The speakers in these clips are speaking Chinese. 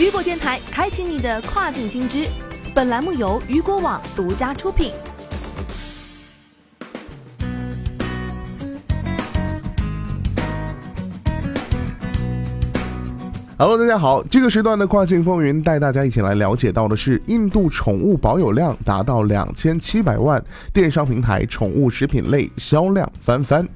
雨果电台开启你的跨境新知。本栏目由雨果网独家出品。Hello，大家好，这个时段的跨境风云带大家一起来了解到的是，印度宠物保有量达到两千七百万，电商平台宠物食品类销量翻番。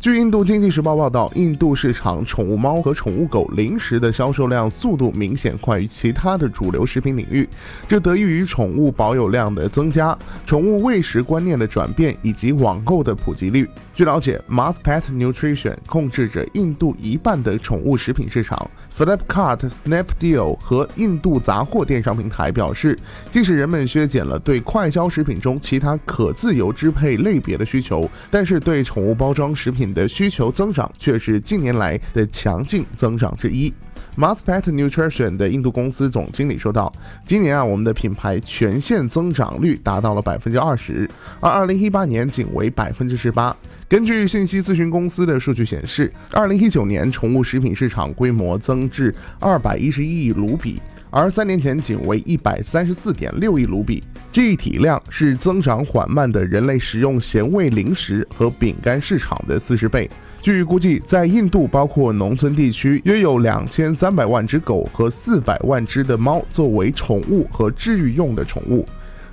据印度经济时报报道，印度市场宠物猫和宠物狗零食的销售量速度明显快于其他的主流食品领域，这得益于宠物保有量的增加、宠物喂食观念的转变以及网购的普及率。据了解，Maspet Nutrition 控制着印度一半的宠物食品市场。Flipkart、Snapdeal 和印度杂货电商平台表示，即使人们削减了对快消食品中其他可自由支配类别的需求，但是对宠物包装食品。的需求增长却是近年来的强劲增长之一。Mass Pet Nutrition 的印度公司总经理说道：“今年啊，我们的品牌全线增长率达到了百分之二十，而二零一八年仅为百分之十八。根据信息咨询公司的数据显示，二零一九年宠物食品市场规模增至二百一十一亿卢比，而三年前仅为一百三十四点六亿卢比。”这一体量是增长缓慢的人类食用咸味零食和饼干市场的四十倍。据估计，在印度，包括农村地区，约有两千三百万只狗和四百万只的猫作为宠物和治愈用的宠物。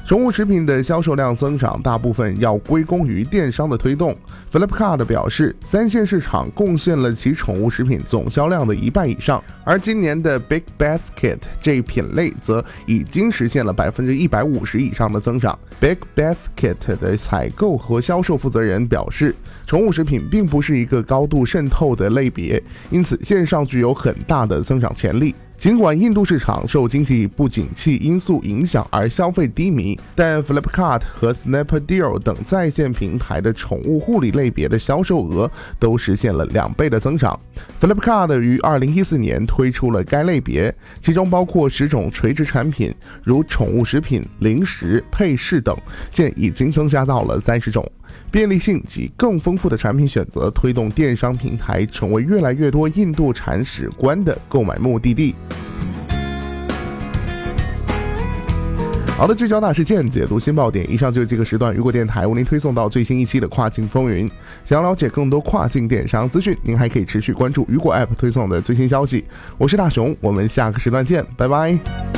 宠物食品的销售量增长，大部分要归功于电商的推动。Flipkart 表示，三线市场贡献了其宠物食品总销量的一半以上，而今年的 Big Basket 这一品类则已经实现了百分之一百五十以上的增长。Big Basket 的采购和销售负责人表示，宠物食品并不是一个高度渗透的类别，因此线上具有很大的增长潜力。尽管印度市场受经济不景气因素影响而消费低迷，但 Flipkart 和 Snapdeal 等在线平台的宠物护理类别的销售额都实现了两倍的增长。Flipkart 于2014年推出了该类别，其中包括十种垂直产品，如宠物食品、零食、配饰等，现已经增加到了三十种。便利性及更丰富的产品选择，推动电商平台成为越来越多印度铲屎官的购买目的地。好的，聚焦大事件，解读新爆点。以上就是这个时段雨果电台为您推送到最新一期的跨境风云。想要了解更多跨境电商资讯，您还可以持续关注雨果 App 推送的最新消息。我是大熊，我们下个时段见，拜拜。